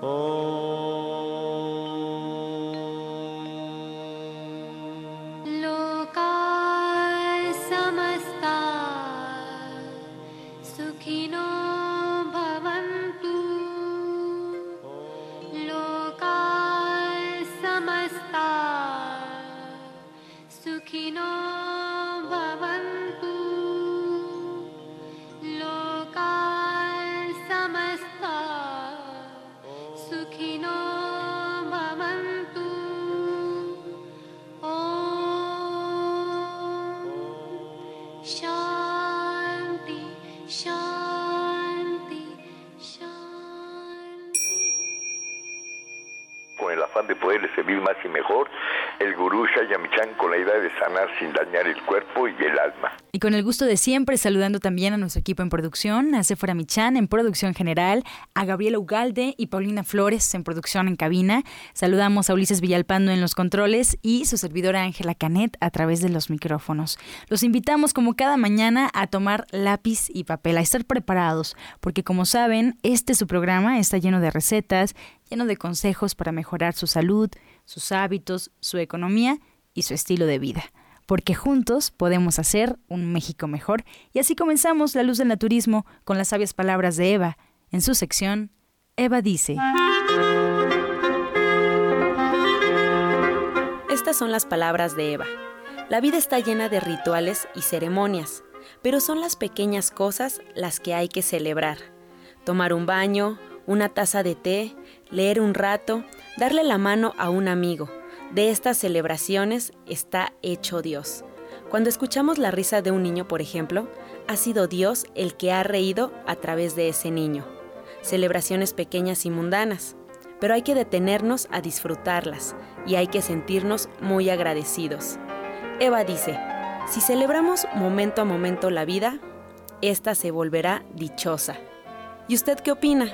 de sin dañar el cuerpo y el alma. Y con el gusto de siempre, saludando también a nuestro equipo en producción, a Sephora Michan en producción general, a Gabriela Ugalde y Paulina Flores en producción en cabina. Saludamos a Ulises Villalpando en los controles y su servidora Ángela Canet a través de los micrófonos. Los invitamos como cada mañana a tomar lápiz y papel, a estar preparados, porque como saben, este su programa está lleno de recetas, lleno de consejos para mejorar su salud, sus hábitos, su economía y su estilo de vida. Porque juntos podemos hacer un México mejor. Y así comenzamos La Luz del Naturismo con las sabias palabras de Eva. En su sección, Eva dice. Estas son las palabras de Eva. La vida está llena de rituales y ceremonias, pero son las pequeñas cosas las que hay que celebrar. Tomar un baño, una taza de té, leer un rato, darle la mano a un amigo. De estas celebraciones está hecho Dios. Cuando escuchamos la risa de un niño, por ejemplo, ha sido Dios el que ha reído a través de ese niño. Celebraciones pequeñas y mundanas, pero hay que detenernos a disfrutarlas y hay que sentirnos muy agradecidos. Eva dice, si celebramos momento a momento la vida, esta se volverá dichosa. ¿Y usted qué opina?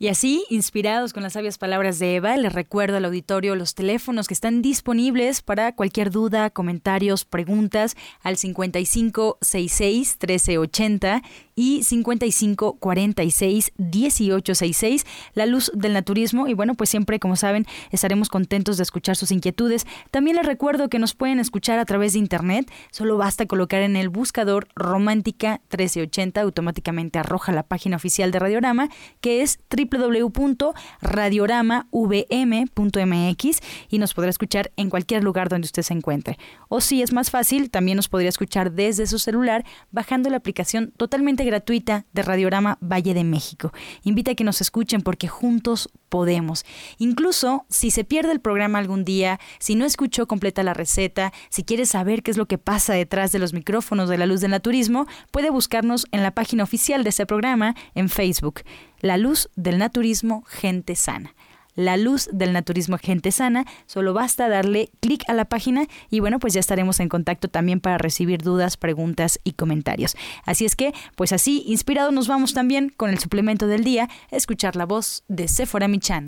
Y así, inspirados con las sabias palabras de Eva, les recuerdo al auditorio los teléfonos que están disponibles para cualquier duda, comentarios, preguntas al 5566 1380 y 5546 1866, La Luz del Naturismo. Y bueno, pues siempre, como saben, estaremos contentos de escuchar sus inquietudes. También les recuerdo que nos pueden escuchar a través de internet. Solo basta colocar en el buscador Romántica 1380, automáticamente arroja la página oficial de Radiorama, que es www.radioramavm.mx y nos podrá escuchar en cualquier lugar donde usted se encuentre. O si es más fácil, también nos podría escuchar desde su celular bajando la aplicación totalmente gratuita de Radiorama Valle de México. Invita a que nos escuchen porque juntos podemos. Incluso si se pierde el programa algún día, si no escuchó completa la receta, si quiere saber qué es lo que pasa detrás de los micrófonos de la luz del naturismo, puede buscarnos en la página oficial de este programa en Facebook, La Luz del Naturismo Gente Sana la luz del naturismo gente sana. Solo basta darle clic a la página y bueno, pues ya estaremos en contacto también para recibir dudas, preguntas y comentarios. Así es que, pues así, inspirados nos vamos también con el suplemento del día, a escuchar la voz de Sephora Michan.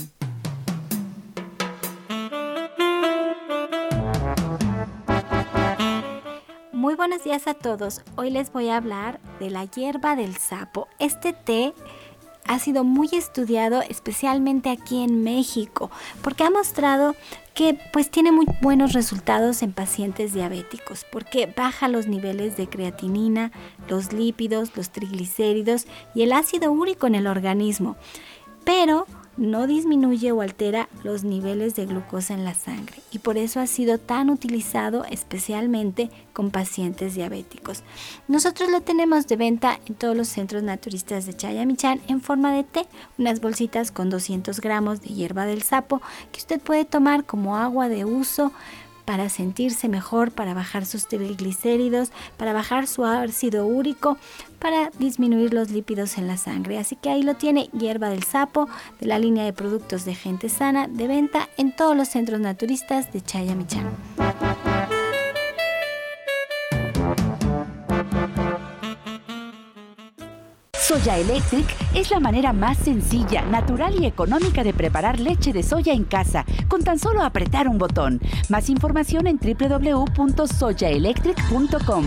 Muy buenos días a todos. Hoy les voy a hablar de la hierba del sapo. Este té ha sido muy estudiado especialmente aquí en México porque ha mostrado que pues tiene muy buenos resultados en pacientes diabéticos porque baja los niveles de creatinina, los lípidos, los triglicéridos y el ácido úrico en el organismo. Pero no disminuye o altera los niveles de glucosa en la sangre y por eso ha sido tan utilizado especialmente con pacientes diabéticos. Nosotros lo tenemos de venta en todos los centros naturistas de Chayamichán en forma de té, unas bolsitas con 200 gramos de hierba del sapo que usted puede tomar como agua de uso para sentirse mejor, para bajar sus triglicéridos, para bajar su ácido úrico, para disminuir los lípidos en la sangre. Así que ahí lo tiene, hierba del sapo, de la línea de productos de gente sana, de venta en todos los centros naturistas de Chayamichán. Soya Electric es la manera más sencilla, natural y económica de preparar leche de soya en casa, con tan solo apretar un botón. Más información en www.soyaelectric.com.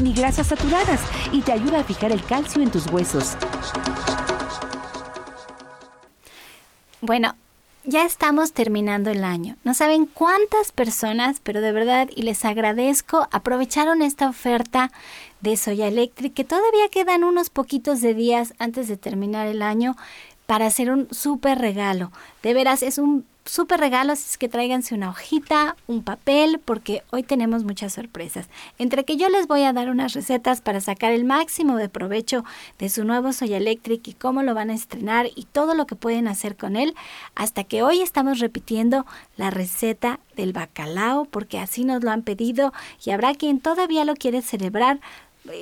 ni grasas saturadas y te ayuda a fijar el calcio en tus huesos. Bueno, ya estamos terminando el año. No saben cuántas personas, pero de verdad, y les agradezco, aprovecharon esta oferta de Soya Electric, que todavía quedan unos poquitos de días antes de terminar el año para hacer un súper regalo. De veras, es un súper regalo, así es que tráiganse una hojita, un papel, porque hoy tenemos muchas sorpresas. Entre que yo les voy a dar unas recetas para sacar el máximo de provecho de su nuevo Soya Electric y cómo lo van a estrenar y todo lo que pueden hacer con él, hasta que hoy estamos repitiendo la receta del bacalao, porque así nos lo han pedido y habrá quien todavía lo quiere celebrar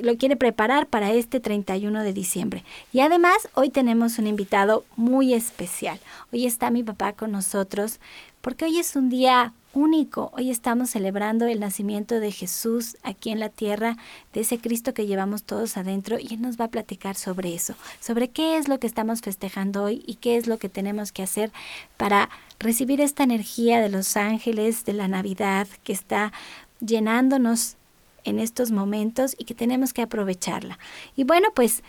lo quiere preparar para este 31 de diciembre. Y además, hoy tenemos un invitado muy especial. Hoy está mi papá con nosotros porque hoy es un día único. Hoy estamos celebrando el nacimiento de Jesús aquí en la tierra, de ese Cristo que llevamos todos adentro y Él nos va a platicar sobre eso, sobre qué es lo que estamos festejando hoy y qué es lo que tenemos que hacer para recibir esta energía de los ángeles, de la Navidad que está llenándonos en estos momentos y que tenemos que aprovecharla. Y bueno, pues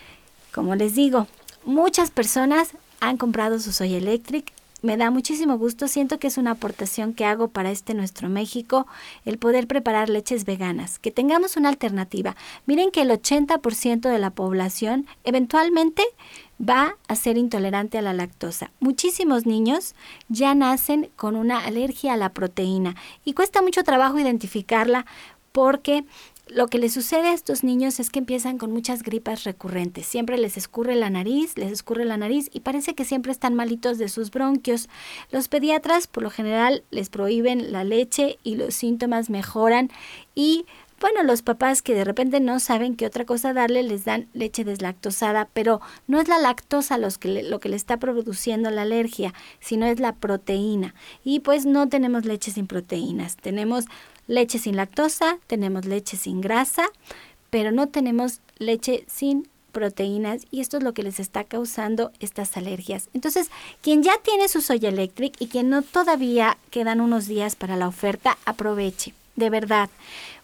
como les digo, muchas personas han comprado su Soy Electric. Me da muchísimo gusto, siento que es una aportación que hago para este nuestro México, el poder preparar leches veganas, que tengamos una alternativa. Miren que el 80% de la población eventualmente va a ser intolerante a la lactosa. Muchísimos niños ya nacen con una alergia a la proteína y cuesta mucho trabajo identificarla porque lo que les sucede a estos niños es que empiezan con muchas gripas recurrentes. Siempre les escurre la nariz, les escurre la nariz y parece que siempre están malitos de sus bronquios. Los pediatras por lo general les prohíben la leche y los síntomas mejoran y bueno, los papás que de repente no saben qué otra cosa darle, les dan leche deslactosada, pero no es la lactosa que lo que le está produciendo la alergia, sino es la proteína. Y pues no tenemos leche sin proteínas, tenemos leche sin lactosa, tenemos leche sin grasa, pero no tenemos leche sin proteínas y esto es lo que les está causando estas alergias. Entonces, quien ya tiene su Soya Electric y quien no todavía quedan unos días para la oferta, aproveche, de verdad.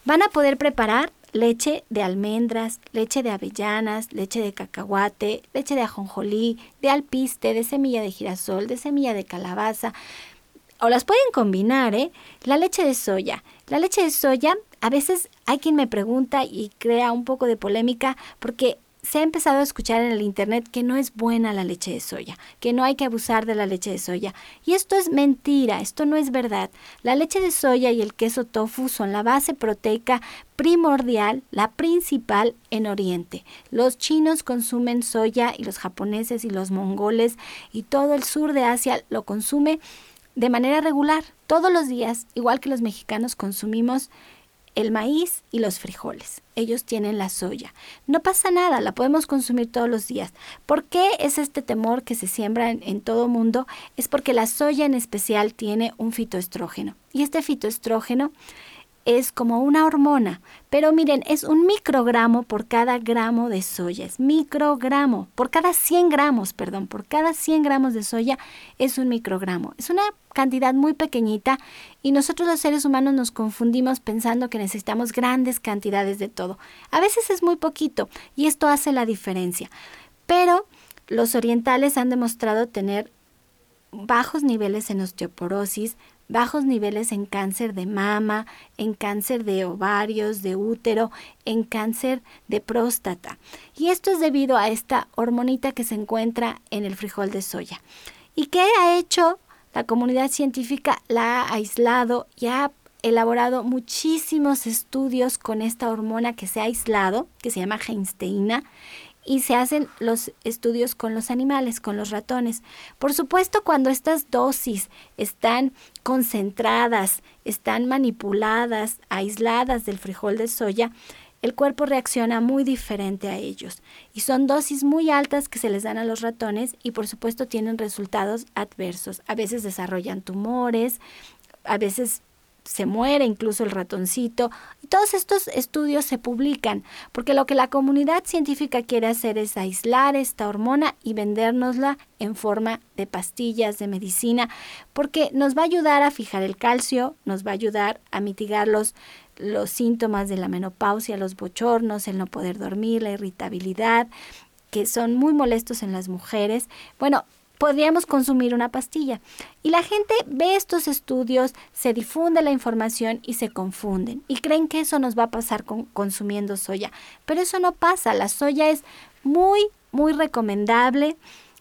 Van a poder preparar leche de almendras, leche de avellanas, leche de cacahuate, leche de ajonjolí, de alpiste, de semilla de girasol, de semilla de calabaza, o las pueden combinar, ¿eh? La leche de soya. La leche de soya, a veces hay quien me pregunta y crea un poco de polémica porque se ha empezado a escuchar en el Internet que no es buena la leche de soya, que no hay que abusar de la leche de soya. Y esto es mentira, esto no es verdad. La leche de soya y el queso tofu son la base proteica primordial, la principal en Oriente. Los chinos consumen soya y los japoneses y los mongoles y todo el sur de Asia lo consume de manera regular, todos los días, igual que los mexicanos consumimos el maíz y los frijoles. Ellos tienen la soya. No pasa nada, la podemos consumir todos los días. ¿Por qué es este temor que se siembra en, todo mundo? Es porque la soya en especial tiene un fitoestrógeno. Y este fitoestrógeno es como una hormona, pero miren, es un microgramo por cada gramo de soya, es microgramo, por cada 100 gramos, perdón, por cada 100 gramos de soya es un microgramo. Es una cantidad muy pequeñita y nosotros los seres humanos nos confundimos pensando que necesitamos grandes cantidades de todo. A veces es muy poquito y esto hace la diferencia, pero los orientales han demostrado tener bajos niveles en osteoporosis, bajos niveles en cáncer de mama, en cáncer de ovarios, de útero, en cáncer de próstata. Y esto es debido a esta hormonita que se encuentra en el frijol de soya. ¿Y qué ha hecho la comunidad científica? La ha aislado y ha elaborado muchísimos estudios con esta hormona que se ha aislado, que se llama geinsteína, y se hacen los estudios con los animales, con los ratones. Por supuesto, cuando estas dosis están concentradas, están manipuladas, aisladas del frijol de soya, el cuerpo reacciona muy diferente a ellos y son dosis muy altas que se les dan a los ratones y por supuesto tienen resultados adversos. A veces desarrollan tumores, a veces se muere incluso el ratoncito. Todos estos estudios se publican porque lo que la comunidad científica quiere hacer es aislar esta hormona y vendérnosla en forma de pastillas, de medicina, porque nos va a ayudar a fijar el calcio, nos va a ayudar a mitigar los, los síntomas de la menopausia, los bochornos, el no poder dormir, la irritabilidad, que son muy molestos en las mujeres. Bueno, podríamos consumir una pastilla. Y la gente ve estos estudios, se difunde la información y se confunden. Y creen que eso nos va a pasar con, consumiendo soya. Pero eso no pasa. La soya es muy, muy recomendable.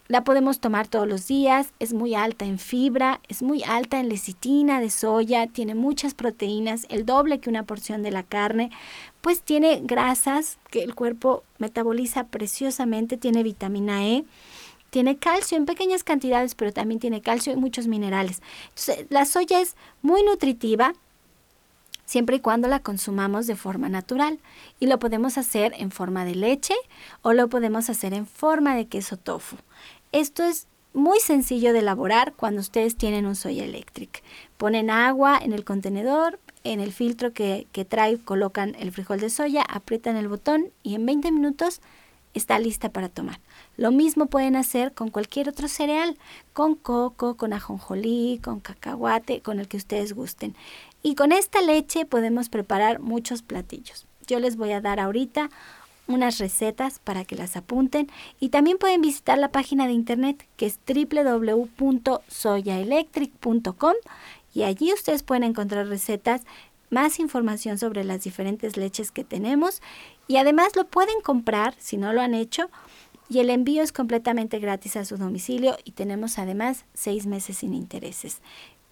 La podemos tomar todos los días, es muy alta en fibra, es muy alta en lecitina de soya, tiene muchas proteínas, el doble que una porción de la carne, pues tiene grasas que el cuerpo metaboliza preciosamente, tiene vitamina E, tiene calcio en pequeñas cantidades, pero también tiene calcio y muchos minerales. Entonces, la soya es muy nutritiva siempre y cuando la consumamos de forma natural. Y lo podemos hacer en forma de leche o lo podemos hacer en forma de queso tofu. Esto es muy sencillo de elaborar cuando ustedes tienen un soya electric. Ponen agua en el contenedor, en el filtro que, que trae colocan el frijol de soya, aprietan el botón y en 20 minutos está lista para tomar. Lo mismo pueden hacer con cualquier otro cereal, con coco, con ajonjolí, con cacahuate, con el que ustedes gusten. Y con esta leche podemos preparar muchos platillos. Yo les voy a dar ahorita unas recetas para que las apunten y también pueden visitar la página de internet que es www.soyaelectric.com y allí ustedes pueden encontrar recetas, más información sobre las diferentes leches que tenemos y además lo pueden comprar si no lo han hecho y el envío es completamente gratis a su domicilio y tenemos además seis meses sin intereses.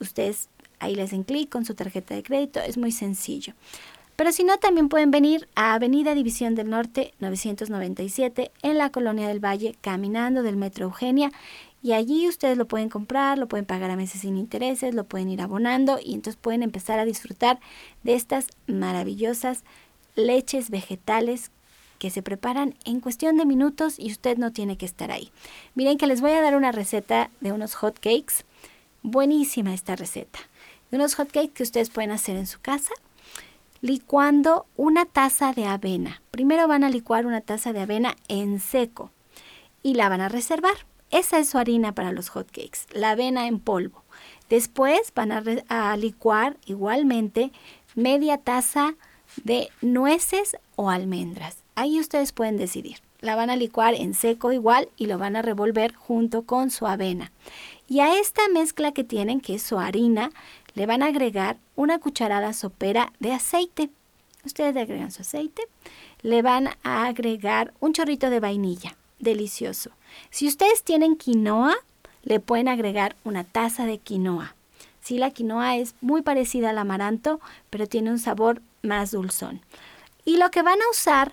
Ustedes ahí les den clic con su tarjeta de crédito, es muy sencillo. Pero si no, también pueden venir a Avenida División del Norte 997 en la Colonia del Valle, caminando del Metro Eugenia. Y allí ustedes lo pueden comprar, lo pueden pagar a meses sin intereses, lo pueden ir abonando y entonces pueden empezar a disfrutar de estas maravillosas leches vegetales que se preparan en cuestión de minutos y usted no tiene que estar ahí. Miren que les voy a dar una receta de unos hot cakes. Buenísima esta receta. Unos hot cakes que ustedes pueden hacer en su casa licuando una taza de avena. Primero van a licuar una taza de avena en seco y la van a reservar. Esa es su harina para los hot cakes, la avena en polvo. Después van a licuar igualmente media taza de nueces o almendras. Ahí ustedes pueden decidir. La van a licuar en seco igual y lo van a revolver junto con su avena. Y a esta mezcla que tienen, que es su harina, le van a agregar una cucharada sopera de aceite. Ustedes le agregan su aceite, le van a agregar un chorrito de vainilla, delicioso. Si ustedes tienen quinoa, le pueden agregar una taza de quinoa. Si la quinoa es muy parecida al amaranto, pero tiene un sabor más dulzón. Y lo que van a usar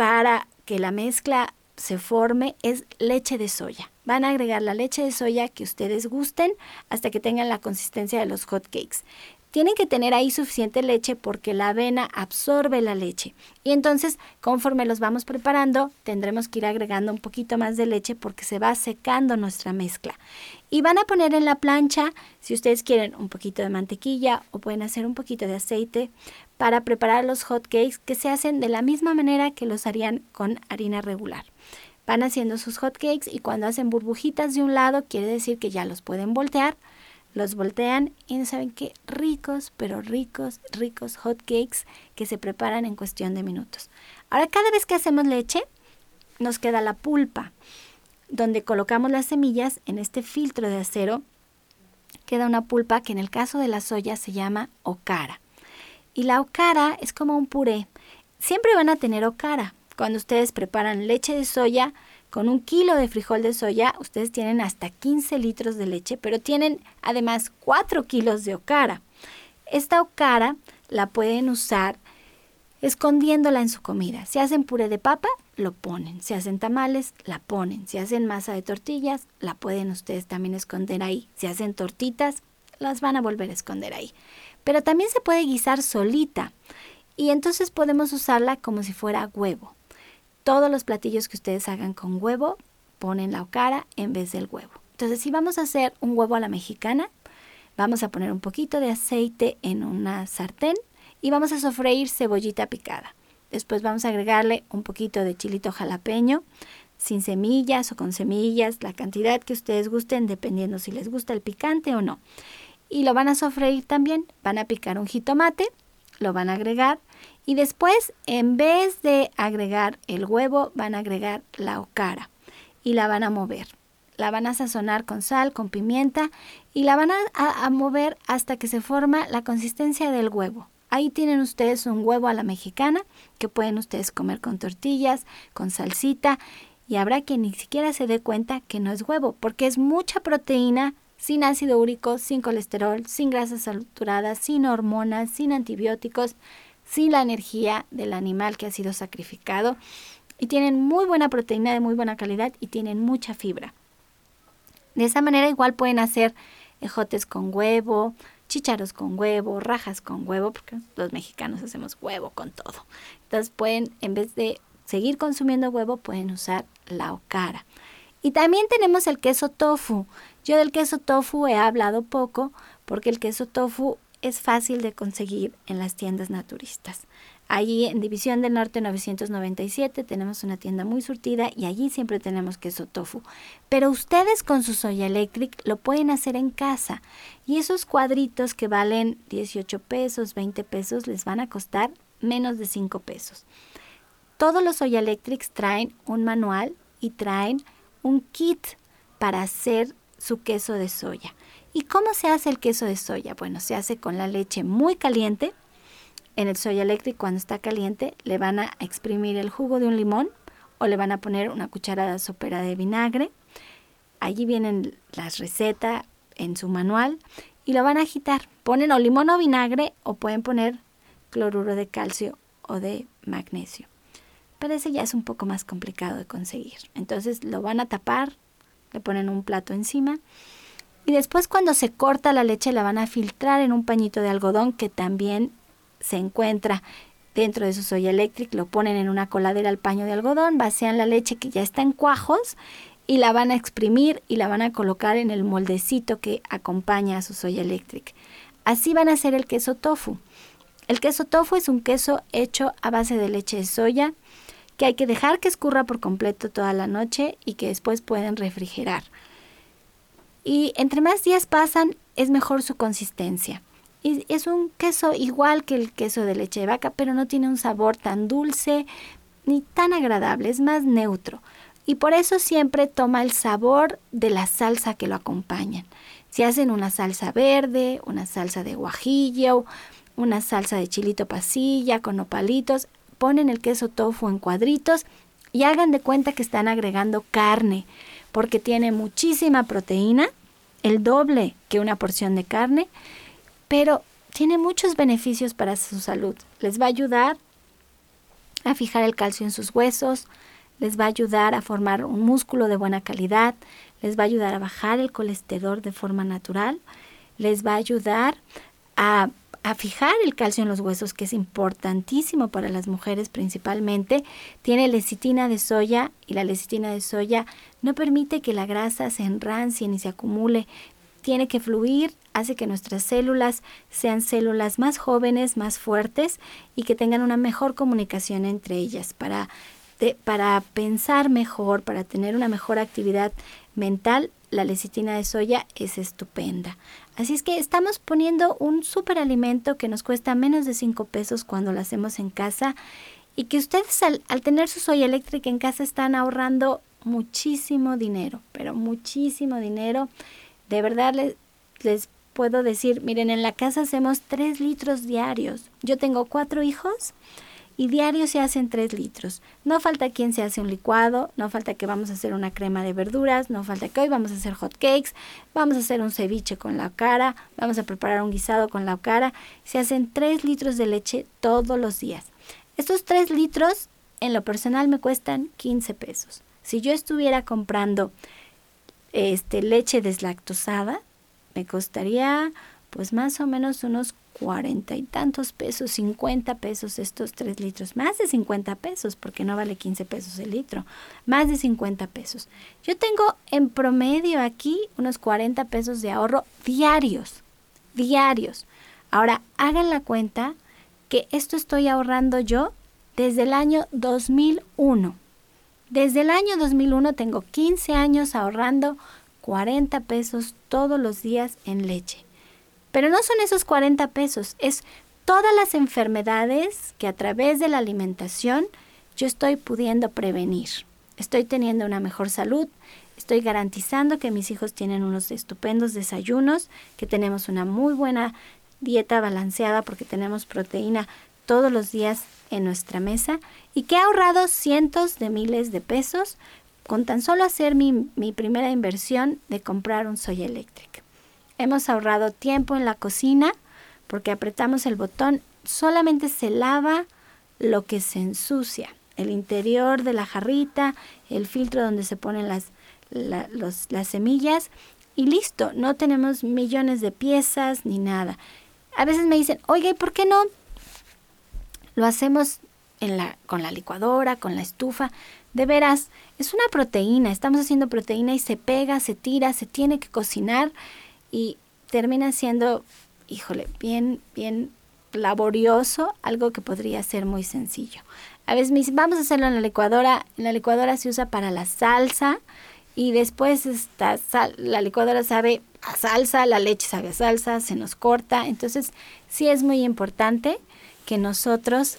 para que la mezcla se forme es leche de soya. Van a agregar la leche de soya que ustedes gusten hasta que tengan la consistencia de los hot cakes. Tienen que tener ahí suficiente leche porque la avena absorbe la leche. Y entonces, conforme los vamos preparando, tendremos que ir agregando un poquito más de leche porque se va secando nuestra mezcla. Y van a poner en la plancha, si ustedes quieren, un poquito de mantequilla o pueden hacer un poquito de aceite para preparar los hot cakes que se hacen de la misma manera que los harían con harina regular. Van haciendo sus hot cakes y cuando hacen burbujitas de un lado quiere decir que ya los pueden voltear los voltean y no saben qué ricos, pero ricos, ricos hot cakes que se preparan en cuestión de minutos. Ahora, cada vez que hacemos leche, nos queda la pulpa, donde colocamos las semillas en este filtro de acero. Queda una pulpa que en el caso de la soya se llama okara. Y la okara es como un puré. Siempre van a tener okara. Cuando ustedes preparan leche de soya, con un kilo de frijol de soya, ustedes tienen hasta 15 litros de leche, pero tienen además 4 kilos de okara. Esta okara la pueden usar escondiéndola en su comida. Si hacen puré de papa, lo ponen. Si hacen tamales, la ponen. Si hacen masa de tortillas, la pueden ustedes también esconder ahí. Si hacen tortitas, las van a volver a esconder ahí. Pero también se puede guisar solita. y entonces podemos usarla como si fuera huevo. Todos los platillos que ustedes hagan con huevo, ponen la okara en vez del huevo. Entonces, si vamos a hacer un huevo a la mexicana, vamos a poner un poquito de aceite en una sartén y vamos a sofreír cebollita picada. Después vamos a agregarle un poquito de chilito jalapeño, sin semillas o con semillas, la cantidad que ustedes gusten, dependiendo si les gusta el picante o no. Y lo van a sofreír también, van a picar un jitomate, lo van a agregar y después en vez de agregar el huevo van a agregar la okara y la van a mover. La van a sazonar con sal, con pimienta y la van a, a mover hasta que se forma la consistencia del huevo. Ahí tienen ustedes un huevo a la mexicana que pueden ustedes comer con tortillas, con salsita y habrá quien ni siquiera se dé cuenta que no es huevo, porque es mucha proteína sin ácido úrico, sin colesterol, sin grasas saturadas, sin hormonas, sin antibióticos, sin la energía del animal que ha sido sacrificado. Y tienen muy buena proteína de muy buena calidad y tienen mucha fibra. De esa manera igual pueden hacer ejotes con huevo, chicharos con huevo, rajas con huevo, porque los mexicanos hacemos huevo con todo. Entonces pueden, en vez de seguir consumiendo huevo, pueden usar la okara. Y también tenemos el queso tofu. Yo del queso tofu he hablado poco porque el queso tofu es fácil de conseguir en las tiendas naturistas. Allí en División del Norte 997 tenemos una tienda muy surtida y allí siempre tenemos queso tofu. Pero ustedes con su soya electric lo pueden hacer en casa y esos cuadritos que valen 18 pesos, 20 pesos les van a costar menos de 5 pesos. Todos los Soya Electrics traen un manual y traen un kit para hacer su queso de soya. ¿Y cómo se hace el queso de soya? Bueno, se hace con la leche muy caliente. En el Soya Electric cuando está caliente le van a exprimir el jugo de un limón o le van a poner una cucharada sopera de vinagre. Allí vienen las recetas en su manual y lo van a agitar. Ponen o limón o vinagre o pueden poner cloruro de calcio o de magnesio pero ese ya es un poco más complicado de conseguir. Entonces lo van a tapar, le ponen un plato encima y después cuando se corta la leche la van a filtrar en un pañito de algodón que también se encuentra dentro de su soya eléctrica, lo ponen en una coladera al paño de algodón, vacían la leche que ya está en cuajos y la van a exprimir y la van a colocar en el moldecito que acompaña a su soya eléctrica. Así van a hacer el queso tofu. El queso tofu es un queso hecho a base de leche de soya, que hay que dejar que escurra por completo toda la noche y que después pueden refrigerar. Y entre más días pasan, es mejor su consistencia. Y es un queso igual que el queso de leche de vaca, pero no tiene un sabor tan dulce ni tan agradable, es más neutro. Y por eso siempre toma el sabor de la salsa que lo acompañan. Si hacen una salsa verde, una salsa de guajillo, una salsa de chilito pasilla con opalitos, ponen el queso tofu en cuadritos y hagan de cuenta que están agregando carne, porque tiene muchísima proteína, el doble que una porción de carne, pero tiene muchos beneficios para su salud. Les va a ayudar a fijar el calcio en sus huesos, les va a ayudar a formar un músculo de buena calidad, les va a ayudar a bajar el colesterol de forma natural, les va a ayudar a a fijar el calcio en los huesos, que es importantísimo para las mujeres principalmente. Tiene lecitina de soya y la lecitina de soya no permite que la grasa se enrancie ni se acumule. Tiene que fluir, hace que nuestras células sean células más jóvenes, más fuertes y que tengan una mejor comunicación entre ellas para, para pensar mejor, para tener una mejor actividad mental la lecitina de soya es estupenda. Así es que estamos poniendo un superalimento que nos cuesta menos de 5 pesos cuando lo hacemos en casa y que ustedes al, tener su soya eléctrica en casa están ahorrando muchísimo dinero, pero muchísimo dinero. De verdad les, les puedo decir, miren, en la casa hacemos 3 litros diarios. Yo tengo cuatro hijos y diario se hacen 3 litros. No falta quien se hace un licuado, no falta que vamos a hacer una crema de verduras, no falta que hoy vamos a hacer hot cakes, vamos a hacer un ceviche con la cara, vamos a preparar un guisado con la cara. Se hacen 3 litros de leche todos los días. Estos 3 litros en lo personal me cuestan 15 pesos. Si yo estuviera comprando este leche deslactosada, me costaría pues más o menos unos cuarenta y tantos pesos, 50 pesos estos tres litros, más de 50 pesos, porque no vale 15 pesos el litro, más de 50 pesos. Yo tengo en promedio aquí unos 40 pesos de ahorro diarios, diarios. Ahora, hagan la cuenta que esto estoy ahorrando yo desde el año 2001. Desde el año 2001 tengo 15 años ahorrando 40 pesos todos los días en leche. Pero no son esos 40 pesos, es todas las enfermedades que a través de la alimentación yo estoy pudiendo prevenir. Estoy teniendo una mejor salud, estoy garantizando que mis hijos tienen unos estupendos desayunos, que tenemos una muy buena dieta balanceada porque tenemos proteína todos los días en nuestra mesa y que he ahorrado cientos de miles de pesos con tan solo hacer mi, mi primera inversión de comprar un Soy Electric. Hemos ahorrado tiempo en la cocina porque apretamos el botón, solamente se lava lo que se ensucia, el interior de la jarrita, el filtro donde se ponen las, las semillas y listo, no tenemos millones de piezas ni nada. A veces me dicen, oiga, ¿y por qué no lo hacemos en la, con la licuadora, con la estufa? De veras, es una proteína, estamos haciendo proteína y se pega, se tira, se tiene que cocinar y termina siendo, híjole, bien, bien laborioso, algo que podría ser muy sencillo. A veces me vamos a hacerlo en la licuadora. En la licuadora se usa para la salsa y después esta la licuadora sabe a salsa, la leche sabe a salsa, se nos corta. Entonces sí es muy importante que nosotros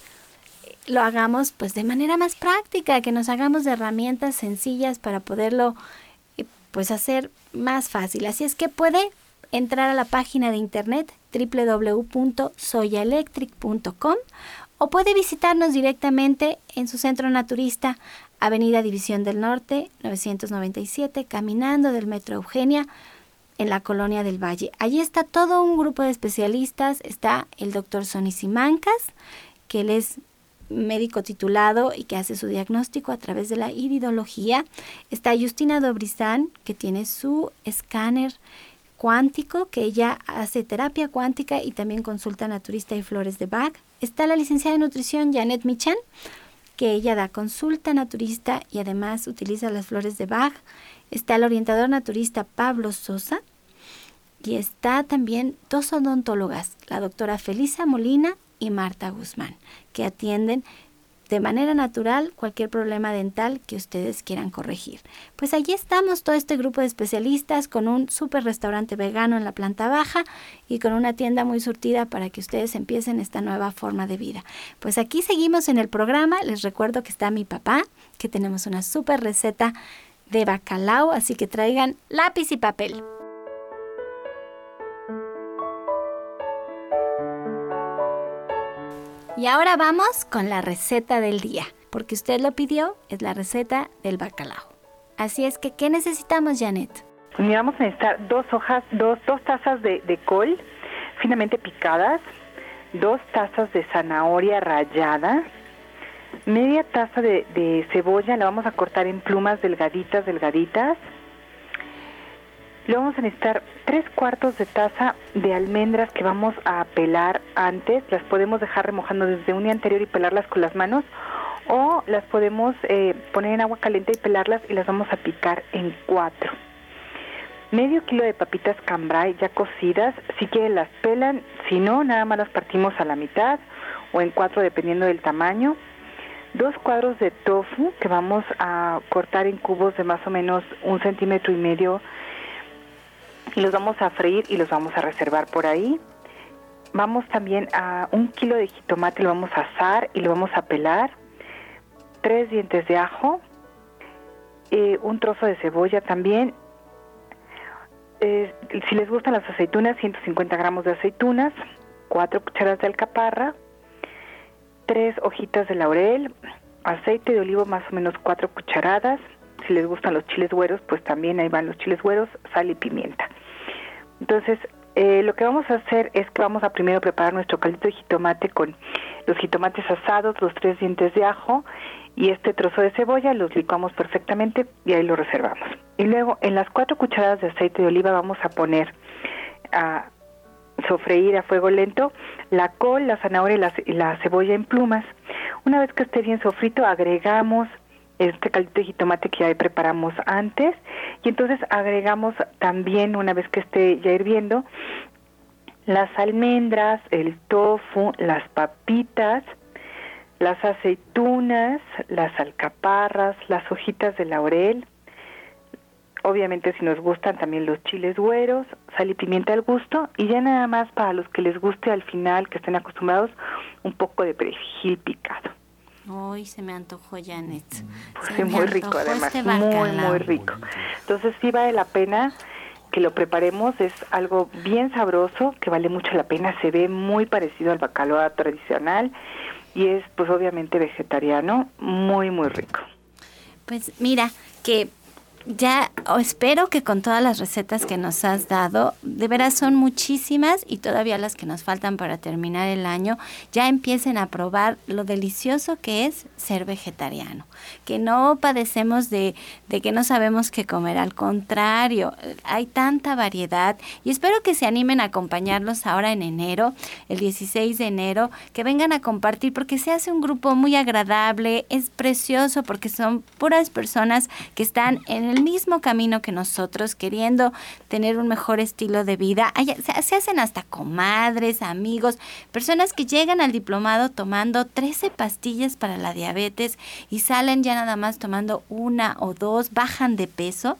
lo hagamos pues de manera más práctica, que nos hagamos de herramientas sencillas para poderlo eh, pues hacer más fácil. Así es que puede entrar a la página de internet www.soyaelectric.com o puede visitarnos directamente en su centro naturista, Avenida División del Norte, 997, caminando del Metro Eugenia, en la colonia del Valle. Allí está todo un grupo de especialistas, está el doctor Sonny Simancas, que él es médico titulado y que hace su diagnóstico a través de la iridología. Está Justina Dobrizán, que tiene su escáner cuántico, que ella hace terapia cuántica y también consulta naturista y flores de Bach. Está la licenciada de nutrición Janet Michan, que ella da consulta naturista y además utiliza las flores de Bach. Está el orientador naturista Pablo Sosa. Y está también dos odontólogas, la doctora Felisa Molina y Marta Guzmán, que atienden de manera natural cualquier problema dental que ustedes quieran corregir. Pues allí estamos, todo este grupo de especialistas con un super restaurante vegano en la planta baja y con una tienda muy surtida para que ustedes empiecen esta nueva forma de vida. Pues aquí seguimos en el programa, les recuerdo que está mi papá, que tenemos una super receta de bacalao, así que traigan lápiz y papel. Y ahora vamos con la receta del día, porque usted lo pidió, es la receta del bacalao. Así es que, ¿qué necesitamos, Janet? Vamos a necesitar dos hojas, dos, dos tazas de, col finamente picadas, dos tazas de zanahoria rallada, media taza de, de, cebolla, la vamos a cortar en plumas delgaditas, delgaditas, Luego vamos a necesitar tres cuartos de taza de almendras que vamos a pelar antes. Las podemos dejar remojando desde un día anterior y pelarlas con las manos o las podemos eh, poner en agua caliente y pelarlas y las vamos a picar en cuatro. Medio kilo de papitas cambrai ya cocidas, si quieren las pelan, si no, nada más las partimos a la mitad o en cuatro dependiendo del tamaño. Dos cuadros de tofu que vamos a cortar en cubos de más o menos un centímetro y medio y los vamos a freír y los vamos a reservar por ahí. Vamos también a un kilo de jitomate, lo vamos a asar y lo vamos a pelar. Tres dientes de ajo, eh, un trozo de cebolla también. Eh, si les gustan las aceitunas, 150 gramos de aceitunas, cuatro cucharadas de alcaparra, tres hojitas de laurel, aceite de olivo más o menos cuatro cucharadas. Si les gustan los chiles güeros, pues también ahí van los chiles güeros, sal y pimienta. Entonces, eh, lo que vamos a hacer es que vamos a primero preparar nuestro caldito de jitomate con los jitomates asados, los tres dientes de ajo y este trozo de cebolla, los licuamos perfectamente y ahí lo reservamos. Y luego en las cuatro cucharadas de aceite de oliva vamos a poner a sofreír a fuego lento la col, la zanahoria y la, cebolla en plumas. Una vez que esté bien sofrito, agregamos este caldito de jitomate que ya preparamos antes. Y entonces agregamos también, una vez que esté ya hirviendo, las almendras, el tofu, las papitas, las aceitunas, las alcaparras, las hojitas de laurel, obviamente si nos gustan también los chiles güeros, sal y pimienta al gusto. Y ya nada más para los que les guste al final, que estén acostumbrados, un poco de perejil picado. Hoy se me antojó Janet. Pues muy rico además, este muy muy rico. Entonces sí vale la pena que lo preparemos, es algo bien sabroso, que vale mucho la pena, se ve muy parecido al bacalao tradicional y es pues obviamente vegetariano, muy muy rico. Pues mira, que ya espero que con todas las recetas que nos has dado, de veras son muchísimas y todavía las que nos faltan para terminar el año, ya empiecen a probar lo delicioso que es ser vegetariano, que no padecemos de, de que no sabemos qué comer, al contrario, hay tanta variedad y espero que se animen a acompañarlos ahora en enero, el 16 de enero, que vengan a compartir porque se hace un grupo muy agradable, es precioso porque son puras personas que están en el mismo camino que nosotros, queriendo tener un mejor estilo de vida. se, hacen hasta comadres, amigos, personas que llegan al diplomado tomando 13 pastillas para la diabetes y salen ya nada más tomando una o dos, bajan de peso.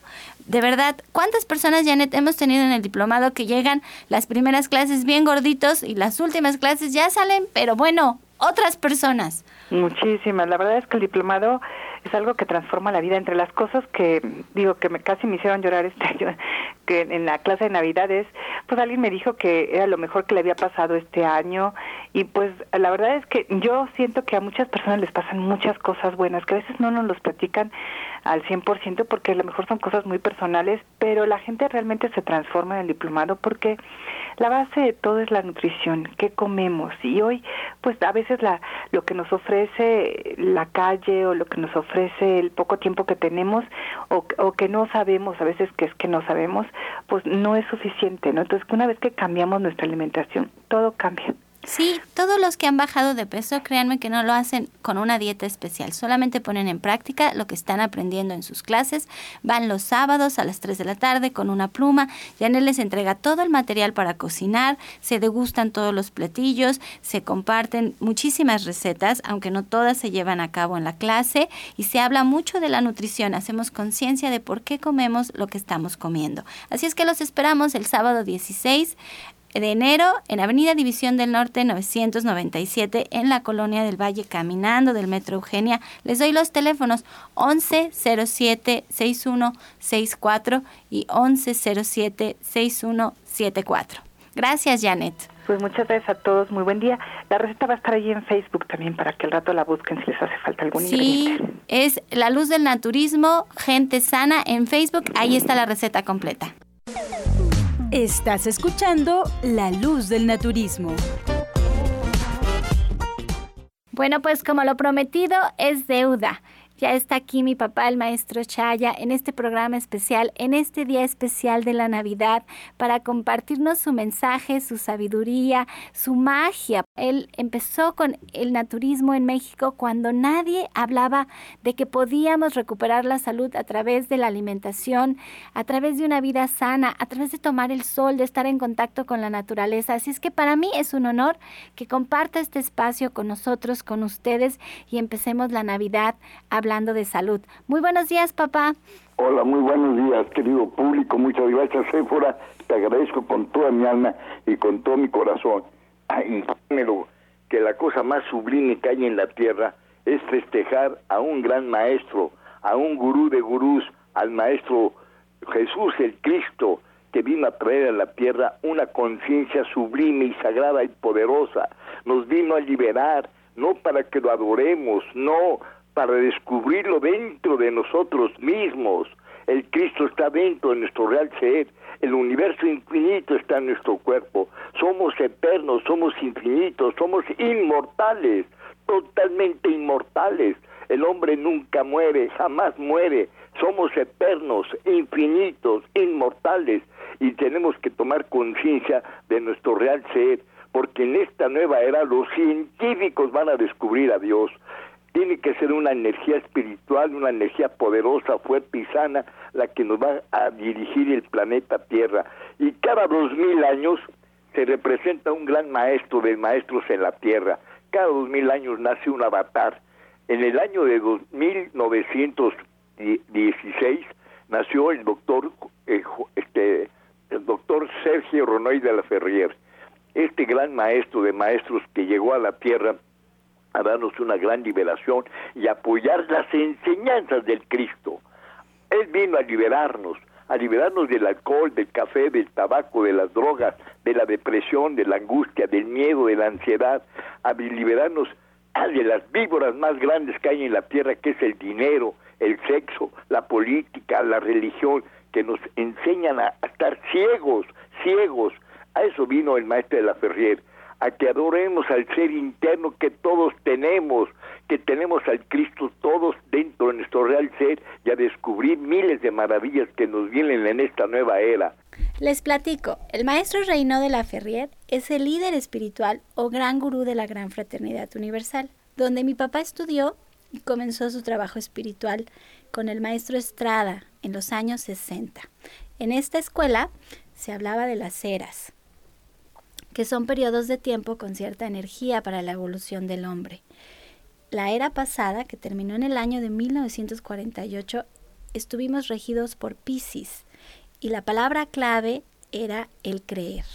De verdad, ¿cuántas personas, Janet, hemos tenido en el diplomado que llegan las primeras clases bien gorditos y las últimas clases ya salen, pero bueno, otras personas? Muchísimas. La verdad es que el diplomado es algo que transforma la vida. Entre las cosas que digo que me casi me hicieron llorar este año, que en la clase de Navidades, pues alguien me dijo que era lo mejor que le había pasado este año y pues la verdad es que yo siento que a muchas personas les pasan muchas cosas buenas, que a veces no nos los platican al 100% porque a lo mejor son cosas muy personales, pero la gente realmente se transforma en el diplomado porque la base de todo es la nutrición, qué comemos y hoy pues a veces la lo que nos ofrece la calle o lo que nos ofrece el poco tiempo que tenemos o, o que no sabemos, a veces que es que no sabemos, pues no es suficiente, ¿no? Entonces una vez que cambiamos nuestra alimentación, todo cambia. Sí, todos los que han bajado de peso, créanme que no lo hacen con una dieta especial, solamente ponen en práctica lo que están aprendiendo en sus clases, van los sábados a las 3 de la tarde con una pluma, Janel les entrega todo el material para cocinar, se degustan todos los platillos, se comparten muchísimas recetas, aunque no todas se llevan a cabo en la clase, y se habla mucho de la nutrición, hacemos conciencia de por qué comemos lo que estamos comiendo. Así es que los esperamos el sábado 16 de enero en Avenida División del Norte 997 en la Colonia del Valle caminando del Metro Eugenia. Les doy los teléfonos 1107 6164 y 1107 6174. Gracias, Janet. Pues muchas gracias a todos, muy buen día. La receta va a estar allí en Facebook también para que el rato la busquen si les hace falta algún sí, es La Luz del Naturismo, Gente Sana en Facebook, ahí está la receta completa. Estás escuchando La Luz del Naturismo. Bueno, pues como lo prometido es deuda. Ya está aquí mi papá, el maestro Chaya, en este programa especial, en este día especial de la Navidad, para compartirnos su mensaje, su sabiduría, su magia. Él empezó con el naturismo en México cuando nadie hablaba de que podíamos recuperar la salud a través de la alimentación, a través de una vida sana, a través de tomar el sol, de estar en contacto con la naturaleza. Así es que para mí es un honor que comparta este espacio con nosotros, con ustedes y empecemos la Navidad hablando de salud. Muy buenos días, papá. Hola, muy buenos días, querido público. Muchas gracias, Sephora. Te agradezco con toda mi alma y con todo mi corazón. Ay, que la cosa más sublime que hay en la tierra es festejar a un gran maestro, a un gurú de gurús, al maestro Jesús el Cristo, que vino a traer a la tierra una conciencia sublime y sagrada y poderosa. Nos vino a liberar, no para que lo adoremos, no para descubrirlo dentro de nosotros mismos. El Cristo está dentro de nuestro real ser, el universo infinito está en nuestro cuerpo. Somos eternos, somos infinitos, somos inmortales, totalmente inmortales. El hombre nunca muere, jamás muere. Somos eternos, infinitos, inmortales. y tenemos que tomar conciencia de nuestro real ser, porque en esta nueva era los científicos van a descubrir a Dios. Tiene que ser una energía espiritual, una energía poderosa, fuerte y sana, la que nos va a dirigir el planeta Tierra. Y cada dos mil años se representa un gran maestro de maestros en la Tierra. Cada dos mil años nace un avatar. En el año de 1916 nació el doctor, eh, este, el doctor Sergio Ronoy de la Ferrier, este gran maestro de maestros que llegó a la Tierra a darnos una gran liberación y apoyar las enseñanzas del Cristo. Él vino a liberarnos, a liberarnos del alcohol, del café, del tabaco, de las drogas, de la depresión, de la angustia, del miedo, de la ansiedad, a liberarnos de las víboras más grandes que hay en la tierra, que es el dinero, el sexo, la política, la religión, que nos enseñan a, estar ciegos, ciegos. A eso vino el maestro de la Ferrier, a que adoremos al ser interno que todos tenemos, que tenemos al Cristo todos dentro de nuestro real ser y a descubrir miles de maravillas que nos vienen en esta nueva era. Les platico, el maestro Reino de la Ferrier es el líder espiritual o gran gurú de la Gran Fraternidad Universal, donde mi papá estudió y comenzó su trabajo espiritual con el maestro Estrada en los años 60. En esta escuela se hablaba de las eras, que son periodos de tiempo con cierta energía para la evolución del hombre. La era pasada, que terminó en el año de 1948, estuvimos regidos por Pisces y la palabra clave era el creer.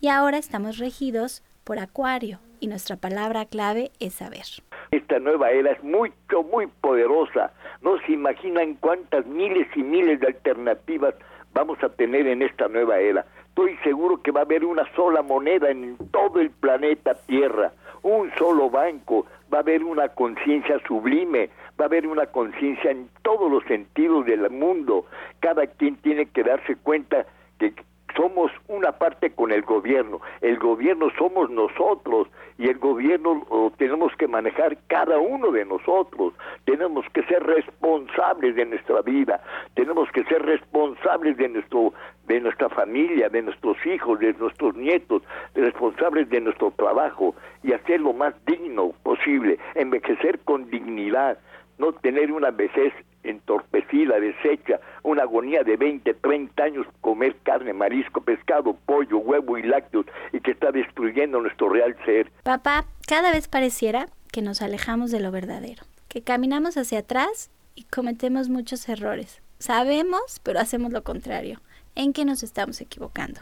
Y ahora estamos regidos por Acuario y nuestra palabra clave es saber. Esta nueva era es mucho, muy poderosa. No se imaginan cuántas miles y miles de alternativas vamos a tener en esta nueva era estoy seguro que va a haber una sola moneda en todo el planeta Tierra, un solo banco, va a haber una conciencia sublime, va a haber una conciencia en todos los sentidos del mundo. Cada quien tiene que darse cuenta que somos una parte con el gobierno, el gobierno somos nosotros y el gobierno lo tenemos que manejar cada uno de nosotros, tenemos que ser responsables de nuestra vida, tenemos que ser responsables de nuestro de nuestra familia, de nuestros hijos, de nuestros nietos, responsables de nuestro trabajo y hacer lo más digno posible, envejecer con dignidad, no tener una vejez entorpecida, deshecha, una agonía de 20, 30 años, comer carne, marisco, pescado, pollo, huevo y lácteos y que está destruyendo nuestro real ser. Papá, cada vez pareciera que nos alejamos de lo verdadero, que caminamos hacia atrás y cometemos muchos errores. Sabemos, pero hacemos lo contrario. ¿En qué nos estamos equivocando?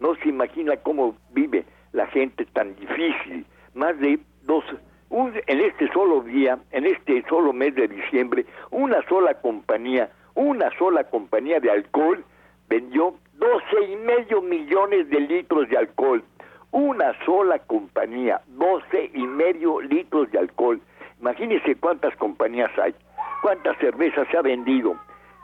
No se imagina cómo vive la gente tan difícil. Más de dos en este solo día, en este solo mes de diciembre, una sola compañía, una sola compañía de alcohol vendió 12 y medio millones de litros de alcohol. Una sola compañía, 12 y medio litros de alcohol. Imagínense cuántas compañías hay, cuántas cervezas se ha vendido.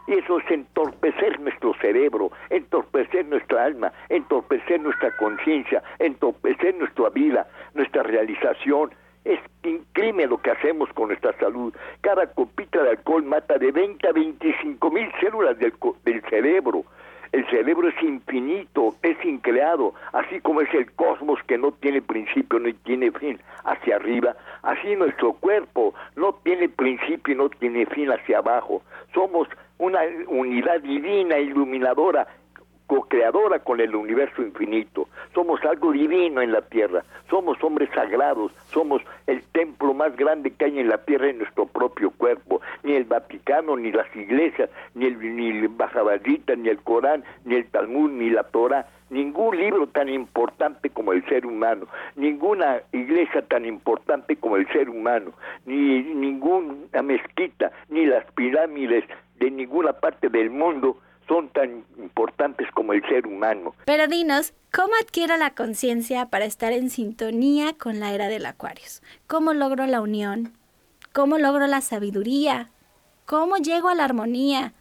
Eso es entorpecer nuestro cerebro, entorpecer nuestra alma, entorpecer nuestra conciencia, entorpecer nuestra vida, nuestra realización, es increíble lo que hacemos con nuestra salud. Cada copita de alcohol mata de 20 a 25 mil células del, del cerebro. El cerebro es infinito, es increado, así como es el cosmos que no tiene principio ni tiene fin hacia arriba, así nuestro cuerpo no tiene principio y no tiene fin hacia abajo. Somos una unidad divina, iluminadora, co-creadora con el universo infinito. Somos algo divino en la tierra, somos hombres sagrados, somos el templo más grande que hay en la tierra en nuestro propio cuerpo. Ni el Vaticano, ni las iglesias, ni el, ni el ni el Corán, ni el Talmud, ni la Torah, ningún libro tan importante como el ser humano, ninguna iglesia tan importante como el ser humano, ni ninguna mezquita, ni las pirámides de ninguna parte del mundo son tan importantes como el ser humano. Pero dinos, ¿cómo adquiero la conciencia para estar en sintonía con la era del Acuarios? ¿Cómo logro la unión? ¿Cómo logro la sabiduría? ¿Cómo llego a la armonía?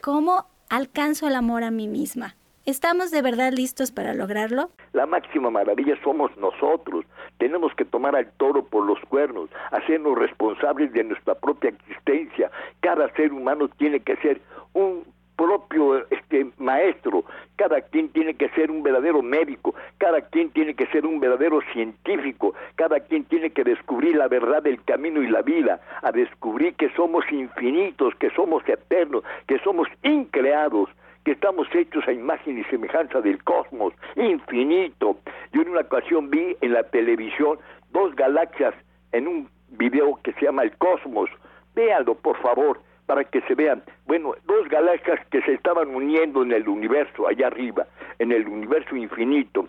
¿Cómo alcanzo el amor a mí misma? ¿Estamos de verdad listos para lograrlo? La máxima maravilla somos nosotros. Tenemos que tomar al toro por los cuernos, hacernos responsables de nuestra propia existencia. Cada ser humano tiene que ser un propio este maestro, cada quien tiene que ser un verdadero médico, cada quien tiene que ser un verdadero científico, cada quien tiene que descubrir la verdad del camino y la vida, a descubrir que somos infinitos, que somos eternos, que somos increados, que estamos hechos a imagen y semejanza del cosmos, infinito. Yo en una ocasión vi en la televisión dos galaxias en un video que se llama El Cosmos. Véanlo, por favor, para que se vean. Bueno, dos galaxias que se estaban uniendo en el universo, allá arriba, en el universo infinito.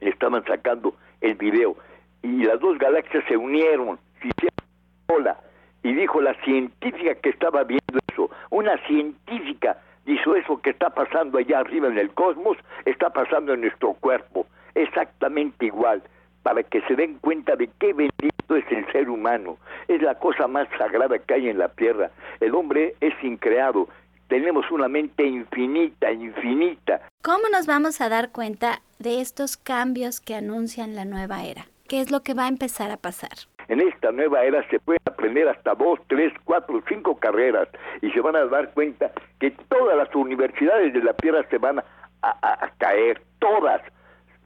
Estaban sacando el video. Y las dos galaxias se unieron, se hicieron Y dijo la científica que estaba viendo eso, una científica hizo eso que está pasando allá arriba en el cosmos, está pasando en nuestro cuerpo, exactamente igual, para que se den cuenta de qué bendito es el ser humano, es la cosa más sagrada que hay en la tierra, el hombre es increado, tenemos una mente infinita, infinita. ¿Cómo nos vamos a dar cuenta de estos cambios que anuncian la nueva era? ¿Qué es lo que va a empezar a pasar? En esta nueva era se puede aprender hasta dos, tres, cuatro, cinco carreras y se van a dar cuenta que todas las universidades de la Tierra se van a, caer, todas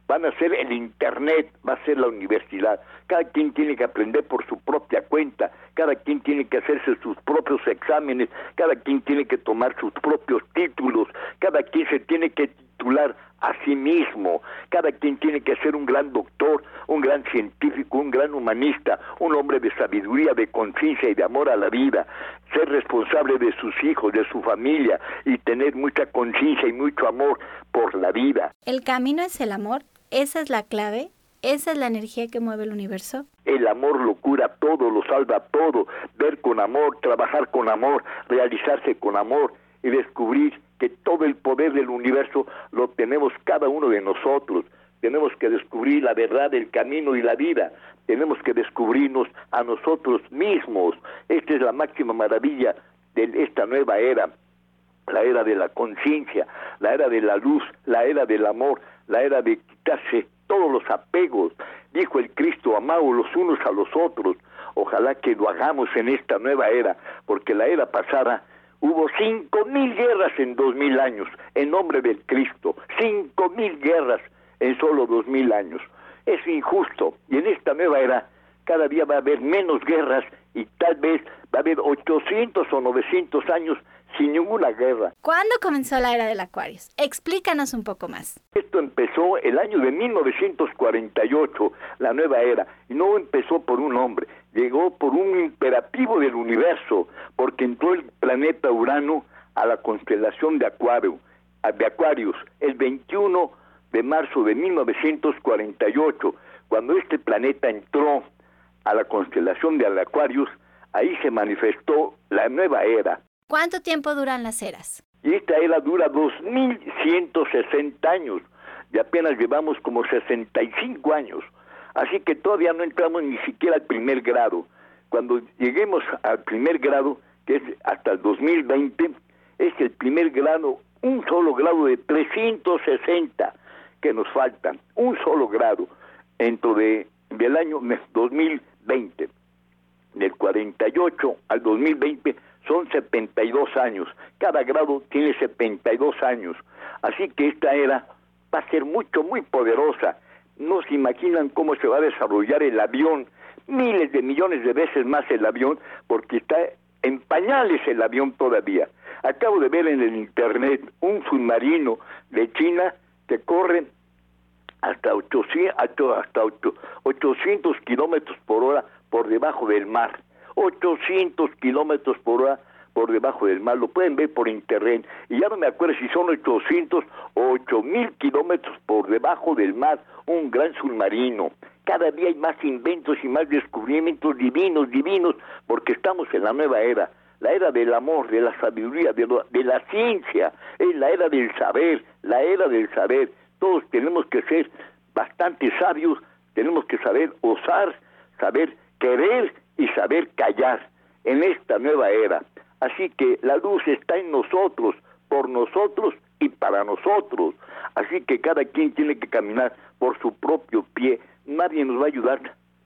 van a ser el Internet, va a ser la universidad. Cada quien tiene que aprender por su propia cuenta, cada quien tiene que hacerse sus propios exámenes, cada quien tiene que tomar sus propios títulos, cada quien se tiene que titular a sí mismo. Cada quien tiene que ser un gran doctor, un gran científico, un gran humanista, un hombre de sabiduría, de conciencia y de amor a la vida, ser responsable de sus hijos, de su familia y tener mucha conciencia y mucho amor por la vida. ¿El camino es el amor? ¿Esa es la clave? ¿Esa es la energía que mueve el universo? El amor lo cura todo, lo salva todo. Ver con amor, trabajar con amor, realizarse con amor y descubrir que todo el poder del universo lo tenemos cada uno de nosotros. Tenemos que descubrir la verdad, el camino y la vida. Tenemos que descubrirnos a nosotros mismos. Esta es la máxima maravilla de esta nueva era. La era de la conciencia, la era de la luz, la era del amor, la era de quitarse todos los apegos. Dijo el Cristo, amados los unos a los otros. Ojalá que lo hagamos en esta nueva era, porque la era pasada Hubo cinco mil guerras en dos mil años, en nombre del Cristo. Cinco mil guerras en solo dos mil años. Es injusto. Y en esta nueva era, cada día va a haber menos guerras y tal vez va a haber 800 o 900 años sin ninguna guerra. ¿Cuándo comenzó la era del Acuarios? Explícanos un poco más. Esto empezó el año de 1948, la nueva era, y no empezó por un hombre, llegó por un imperativo del universo, porque entró el planeta Urano a la constelación de Acuario, de Acuarios, el 21 de marzo de 1948, cuando este planeta entró a la constelación de Acuarios, ahí se manifestó la nueva era, ¿Cuánto tiempo duran las eras? Y esta era dura 2160 años y apenas llevamos como 65 años. Así que todavía no entramos ni siquiera al primer grado. Cuando lleguemos al primer grado, que es hasta el 2020, es el primer grado, un solo grado de 360 que nos faltan, un solo grado dentro de, del año 2020. Del 48 al 2020 son 72 años, cada grado tiene 72 años, así que esta era va a ser mucho, muy poderosa. No se imaginan cómo se va a desarrollar el avión, miles de millones de veces más el avión, porque está en pañales el avión todavía. Acabo de ver en el internet un submarino de China que corre hasta 800, hasta 800 kilómetros por hora por debajo del mar. 800 kilómetros por hora por debajo del mar, lo pueden ver por internet, y ya no me acuerdo si son 800 o 8000 kilómetros por debajo del mar, un gran submarino. Cada día hay más inventos y más descubrimientos divinos, divinos, porque estamos en la nueva era, la era del amor, de la sabiduría, de, de la ciencia, es la era del saber, la era del saber. Todos tenemos que ser bastante sabios, tenemos que saber osar, saber querer y saber callar en esta nueva era. Así que la luz está en nosotros, por nosotros y para nosotros. Así que cada quien tiene que caminar por su propio pie. Nadie nos va a ayudar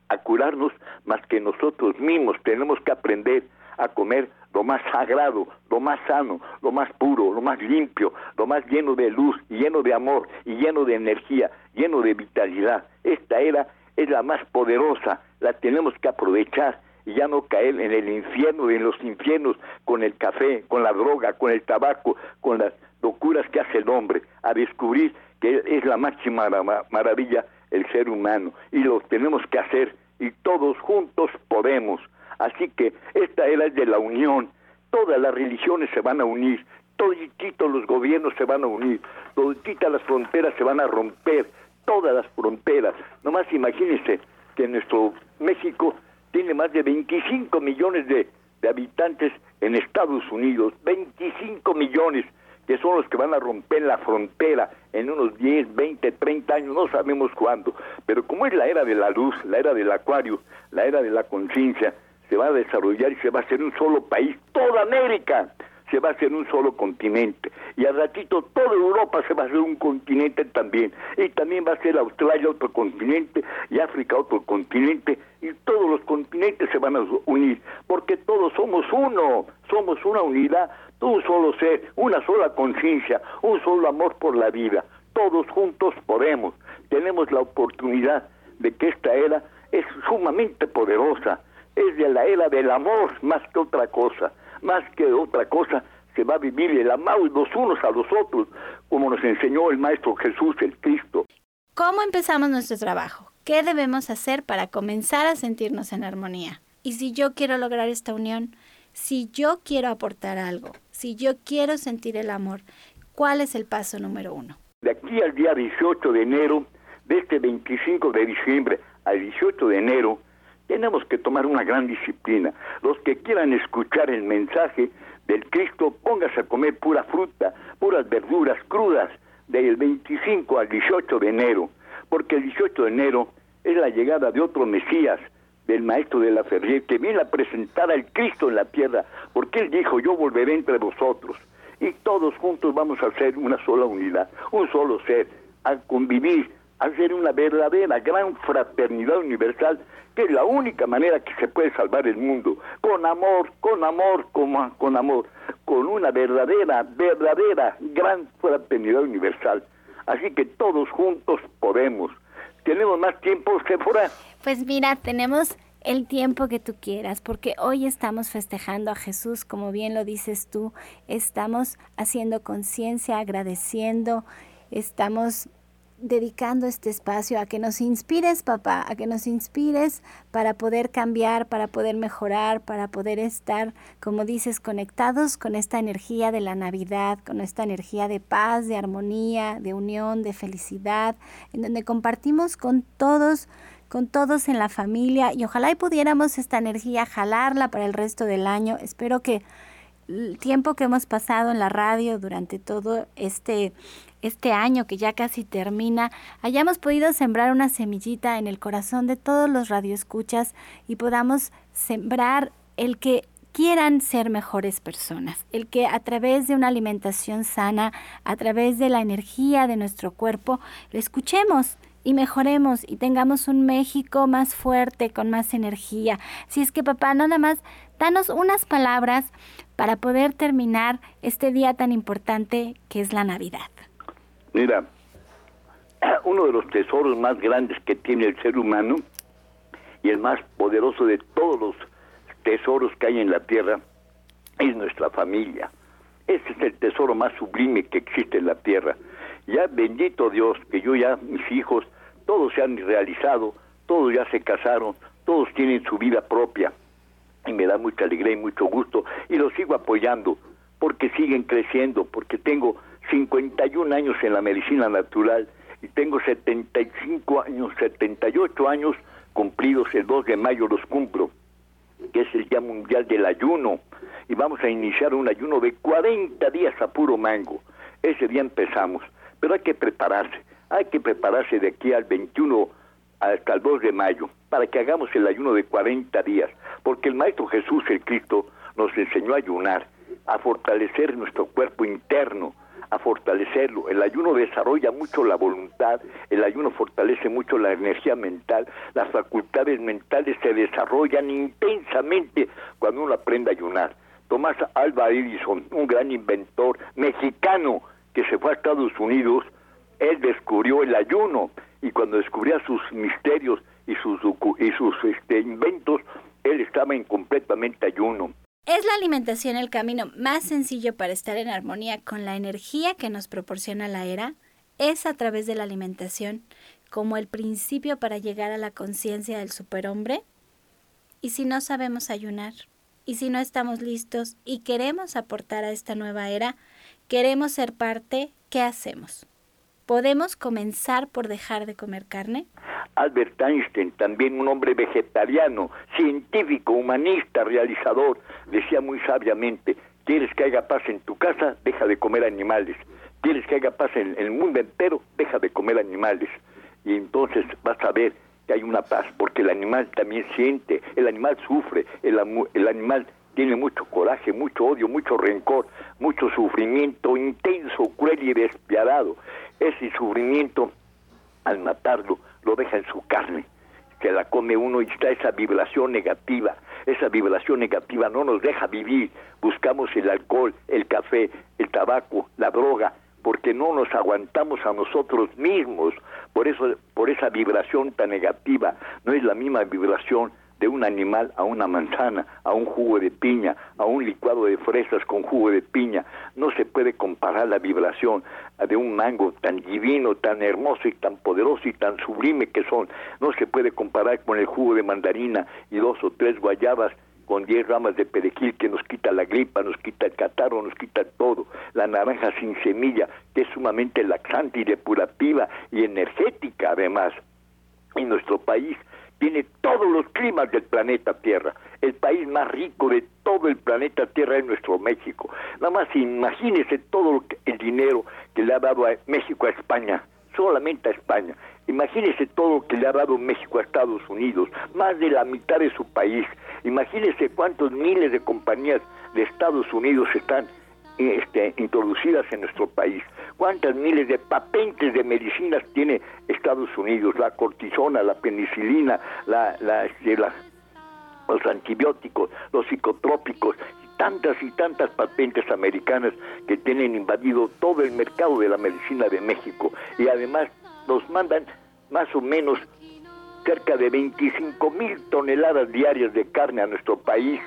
a curarnos más que nosotros mismos. Tenemos que aprender a comer lo más sagrado, lo más sano, lo más puro, lo más limpio, lo más lleno de luz, lleno de amor y lleno de energía, lleno de vitalidad. Esta era es la más poderosa, la tenemos que aprovechar y ya no caer en el infierno, en los infiernos, con el café, con la droga, con el tabaco, con las locuras que hace el hombre, a descubrir que es la máxima maravilla el ser humano y lo tenemos que hacer y todos juntos podemos. Así que esta era de la unión, todas las religiones se van a unir, todititos los gobiernos se van a unir, todititas las fronteras se van a romper, todas las fronteras. Nomás imagínense que nuestro México tiene más de 25 millones de, de habitantes en Estados Unidos, 25 millones que son los que van a romper la frontera en unos 10, 20, 30 años, no sabemos cuándo, pero como es la era de la luz, la era del acuario, la era de la conciencia, se va a desarrollar y se va a hacer un solo país, toda América se va a hacer un solo continente. Y al ratito toda Europa se va a hacer un continente también. Y también va a ser Australia otro continente y África otro continente. Y todos los continentes se van a unir. Porque todos somos uno, somos una unidad, un solo ser, una sola conciencia, un solo amor por la vida. Todos juntos podemos. Tenemos la oportunidad de que esta era es sumamente poderosa es de la era del amor más que otra cosa, más que otra cosa se va a vivir el amar los unos a los otros, como nos enseñó el Maestro Jesús, el Cristo. ¿Cómo empezamos nuestro trabajo? ¿Qué debemos hacer para comenzar a sentirnos en armonía? Y si yo quiero lograr esta unión, si yo quiero aportar algo, si yo quiero sentir el amor, ¿cuál es el paso número uno? De aquí al día 18 de enero, de este 25 de diciembre al 18 de enero, tenemos que tomar una gran disciplina. Los que quieran escuchar el mensaje del Cristo, póngase a comer pura fruta, puras verduras crudas, del 25 al 18 de enero, porque el 18 de enero es la llegada de otro Mesías, del maestro de la Ferrier, que viene a presentar al Cristo en la tierra, porque él dijo, yo volveré entre vosotros, y todos juntos vamos a ser una sola unidad, un solo ser, a convivir, a ser una verdadera gran fraternidad universal que es la única manera que se puede salvar el mundo, con amor, con amor, con, con amor, con una verdadera, verdadera gran fraternidad universal. Así que todos juntos podemos. ¿Tenemos más tiempo, Sephora? Pues mira, tenemos el tiempo que tú quieras, porque hoy estamos festejando a Jesús, como bien lo dices tú, estamos haciendo conciencia, agradeciendo, estamos dedicando este espacio a que nos inspires, papá, a que nos inspires para poder cambiar, para poder mejorar, para poder estar, como dices, conectados con esta energía de la Navidad, con esta energía de paz, de armonía, de unión, de felicidad, en donde compartimos con todos con todos en la familia y ojalá y pudiéramos esta energía jalarla para el resto del año. Espero que el tiempo que hemos pasado en la radio durante todo este este año que ya casi termina, hayamos podido sembrar una semillita en el corazón de todos los radioescuchas y podamos sembrar el que quieran ser mejores personas, el que a través de una alimentación sana, a través de la energía de nuestro cuerpo, lo escuchemos y mejoremos y tengamos un México más fuerte, con más energía. Si es que papá, nada más, danos unas palabras para poder terminar este día tan importante que es la Navidad. Mira, uno de los tesoros más grandes que tiene el ser humano y el más poderoso de todos los tesoros que hay en la tierra es nuestra familia. Ese es el tesoro más sublime que existe en la tierra. Ya bendito Dios que yo ya, mis hijos, todos se han realizado, todos ya se casaron, todos tienen su vida propia. Y me da mucha alegría y mucho gusto. Y los sigo apoyando porque siguen creciendo, porque tengo 51 años en la medicina natural y tengo 75 años, 78 años cumplidos, el 2 de mayo los cumplo, que es el Día Mundial del Ayuno, y vamos a iniciar un ayuno de 40 días a puro mango. Ese día empezamos, pero hay que prepararse, hay que prepararse de aquí al 21 hasta el 2 de mayo, para que hagamos el ayuno de 40 días, porque el Maestro Jesús, el Cristo, nos enseñó a ayunar, a fortalecer nuestro cuerpo interno, a fortalecerlo. El ayuno desarrolla mucho la voluntad, el ayuno fortalece mucho la energía mental, las facultades mentales se desarrollan intensamente cuando uno aprende a ayunar. Tomás Alva Edison, un gran inventor mexicano que se fue a Estados Unidos, él descubrió el ayuno y cuando descubría sus misterios y sus, y sus este, inventos, él estaba en completamente ayuno. ¿Es la alimentación el camino más sencillo para estar en armonía con la energía que nos proporciona la era? ¿Es a través de la alimentación como el principio para llegar a la conciencia del superhombre? ¿Y si no sabemos ayunar? ¿Y si no estamos listos y queremos aportar a esta nueva era? ¿Queremos ser parte? ¿Qué hacemos? ¿Podemos comenzar por dejar de comer carne? Albert Einstein, también un hombre vegetariano, científico, humanista, realizador, decía muy sabiamente, ¿quieres que haya paz en tu casa? Deja de comer animales. ¿Quieres que haya paz en el mundo entero? Deja de comer animales. Y entonces vas a ver que hay una paz, porque el animal también siente, el animal sufre, el, el animal tiene mucho coraje, mucho odio, mucho rencor, mucho sufrimiento intenso, cruel y despiadado. Ese sufrimiento, al matarlo, lo deja en su carne, que la come uno y está esa vibración negativa. Esa vibración negativa no nos deja vivir. Buscamos el alcohol, el café, el tabaco, la droga, porque no nos aguantamos a nosotros mismos. Por eso, por esa vibración tan negativa, no es la misma vibración de un animal a una manzana, a un jugo de piña, a un licuado de fresas con jugo de piña. No se puede comparar la vibración de un mango tan divino, tan hermoso y tan poderoso y tan sublime que son. No se puede comparar con el jugo de mandarina y dos o tres guayabas con diez ramas de perejil que nos quita la gripa, nos quita el catarro, nos quita todo. La naranja sin semilla, que es sumamente laxante y depurativa y energética además. En nuestro país tiene todos los climas del planeta Tierra. El país más rico de todo el planeta Tierra es nuestro México. Nada más imagínese todo el dinero que le ha dado México a España, solamente a España. Imagínese todo lo que le ha dado México a Estados Unidos, más de la mitad de su país. Imagínese cuántos miles de compañías de Estados Unidos están este, introducidas en nuestro país. ¿Cuántas miles de patentes de medicinas tiene Estados Unidos? La cortisona, la penicilina, la, este, los antibióticos, los psicotrópicos, tantas y tantas patentes americanas que tienen invadido todo el mercado de la medicina de México. Y además nos mandan más o menos cerca de 25 mil toneladas diarias de carne a nuestro país,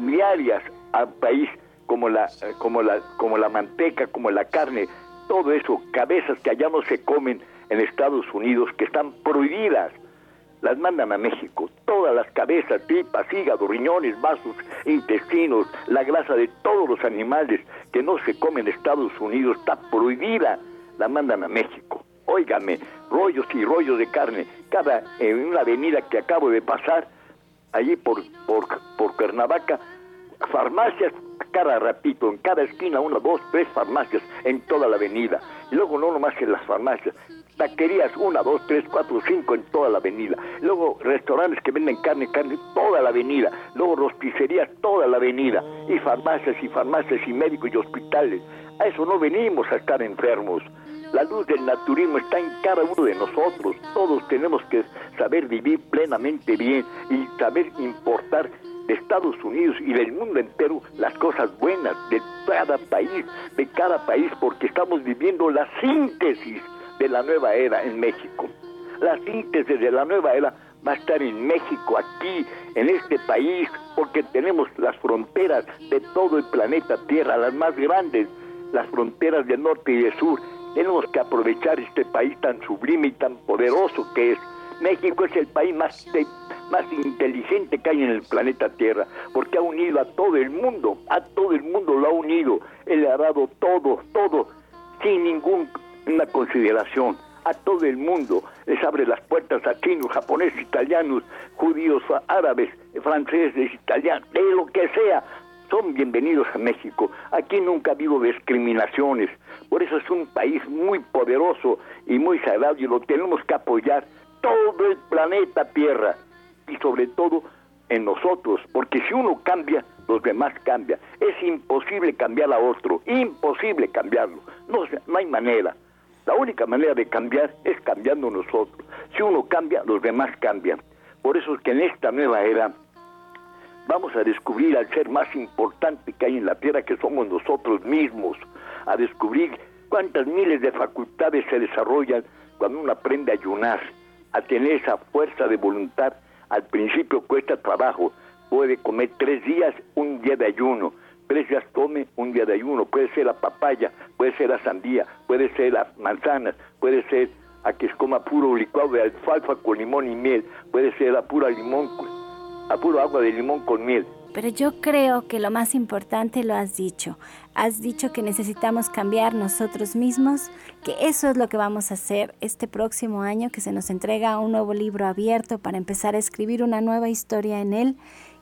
diarias al país como la, como la, como la manteca, como la carne, todo eso, cabezas que allá no se comen en Estados Unidos, que están prohibidas, las mandan a México. Todas las cabezas, tripas, hígado, riñones, vasos, intestinos, la grasa de todos los animales que no se comen en Estados Unidos está prohibida, la mandan a México. Óigame, rollos y rollos de carne. Cada, en una avenida que acabo de pasar, allí por, por, por Cuernavaca, farmacias cada ratito, en cada esquina, una, dos, tres farmacias en toda la avenida. Luego no nomás en las farmacias, taquerías, una, dos, tres, cuatro, cinco en toda la avenida. Luego restaurantes que venden carne, carne, toda la avenida. Luego rosticerías, toda la avenida. Y farmacias y farmacias y médicos y hospitales. A eso no venimos a estar enfermos. La luz del naturismo está en cada uno de nosotros. Todos tenemos que saber vivir plenamente bien y saber importar de Estados Unidos y del mundo entero las cosas buenas de cada país, de cada país, porque estamos viviendo la síntesis de la nueva era en México. La síntesis de la nueva era va a estar en México, aquí, en este país, porque tenemos las fronteras de todo el planeta Tierra, las más grandes, las fronteras del norte y del sur. Tenemos que aprovechar este país tan sublime y tan poderoso que es. México es el país más más inteligente que hay en el planeta Tierra, porque ha unido a todo el mundo, a todo el mundo lo ha unido, él ha dado todo, todo, sin ninguna consideración, a todo el mundo, les abre las puertas a chinos, japoneses, italianos, judíos, árabes, franceses, italianos, de lo que sea, son bienvenidos a México. Aquí nunca habido discriminaciones. Por eso es un país muy poderoso y muy sagrado y lo tenemos que apoyar todo el planeta Tierra y sobre todo en nosotros, porque si uno cambia, los demás cambian. Es imposible cambiar a otro, imposible cambiarlo. No, no hay manera. La única manera de cambiar es cambiando nosotros. Si uno cambia, los demás cambian. Por eso es que en esta nueva era vamos a descubrir al ser más importante que hay en la tierra, que somos nosotros mismos, a descubrir cuántas miles de facultades se desarrollan cuando uno aprende a ayunar, a tener esa fuerza de voluntad. Al principio cuesta trabajo, puede comer tres días, un día de ayuno, tres días come, un día de ayuno, puede ser la papaya, puede ser la sandía, puede ser las manzanas, puede ser a que coma puro licuado de alfalfa con limón y miel, puede ser a pura limón a puro agua de limón con miel. Pero yo creo que lo más importante lo has dicho. Has dicho que necesitamos cambiar nosotros mismos, que eso es lo que vamos a hacer este próximo año, que se nos entrega un nuevo libro abierto para empezar a escribir una nueva historia en él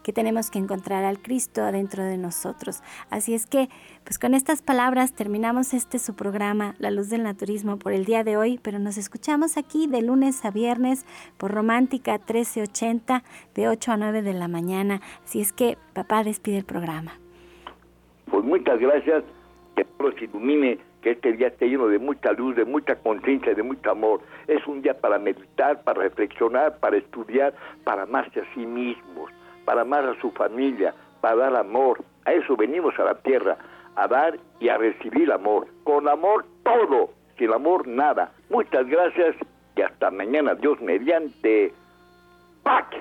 que tenemos que encontrar al Cristo adentro de nosotros. Así es que, pues con estas palabras terminamos este su programa, La Luz del Naturismo, por el día de hoy, pero nos escuchamos aquí de lunes a viernes por Romántica 1380, de 8 a 9 de la mañana. Así es que, papá, despide el programa. Pues muchas gracias, que Dios ilumine que este día esté lleno de mucha luz, de mucha conciencia, de mucho amor. Es un día para meditar, para reflexionar, para estudiar, para amarse a sí mismos para amar a su familia, para dar amor. A eso venimos a la tierra, a dar y a recibir amor. Con amor todo, sin amor nada. Muchas gracias y hasta mañana, Dios mediante. ¡Pax!